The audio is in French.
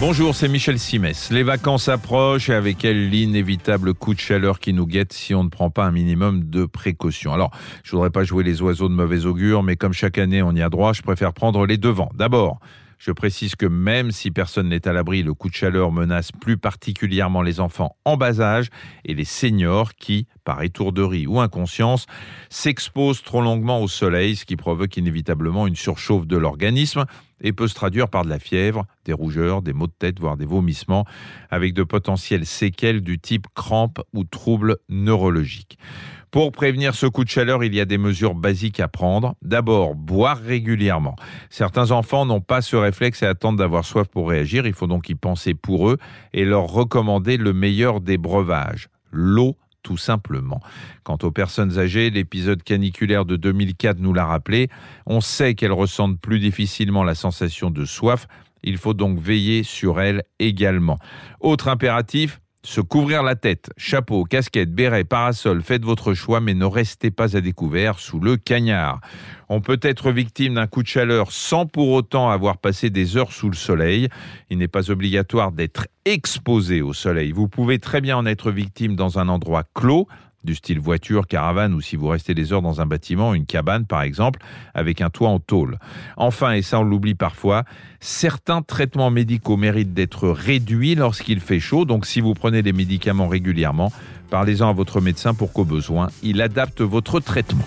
Bonjour, c'est Michel Simès. Les vacances approchent et avec elles l'inévitable coup de chaleur qui nous guette si on ne prend pas un minimum de précautions. Alors, je voudrais pas jouer les oiseaux de mauvais augure, mais comme chaque année on y a droit, je préfère prendre les devants. D'abord, je précise que même si personne n'est à l'abri, le coup de chaleur menace plus particulièrement les enfants en bas âge et les seniors qui, par étourderie ou inconscience, s'exposent trop longuement au soleil, ce qui provoque inévitablement une surchauffe de l'organisme et peut se traduire par de la fièvre, des rougeurs, des maux de tête, voire des vomissements, avec de potentielles séquelles du type crampes ou troubles neurologiques. Pour prévenir ce coup de chaleur, il y a des mesures basiques à prendre. D'abord, boire régulièrement. Certains enfants n'ont pas ce réflexe et attendent d'avoir soif pour réagir. Il faut donc y penser pour eux et leur recommander le meilleur des breuvages, l'eau tout simplement. Quant aux personnes âgées, l'épisode caniculaire de 2004 nous l'a rappelé. On sait qu'elles ressentent plus difficilement la sensation de soif. Il faut donc veiller sur elles également. Autre impératif, se couvrir la tête, chapeau, casquette, béret, parasol, faites votre choix, mais ne restez pas à découvert sous le cagnard. On peut être victime d'un coup de chaleur sans pour autant avoir passé des heures sous le soleil. Il n'est pas obligatoire d'être exposé au soleil. Vous pouvez très bien en être victime dans un endroit clos, du style voiture, caravane ou si vous restez des heures dans un bâtiment, une cabane par exemple, avec un toit en tôle. Enfin, et ça on l'oublie parfois, certains traitements médicaux méritent d'être réduits lorsqu'il fait chaud, donc si vous prenez des médicaments régulièrement, parlez-en à votre médecin pour qu'au besoin, il adapte votre traitement.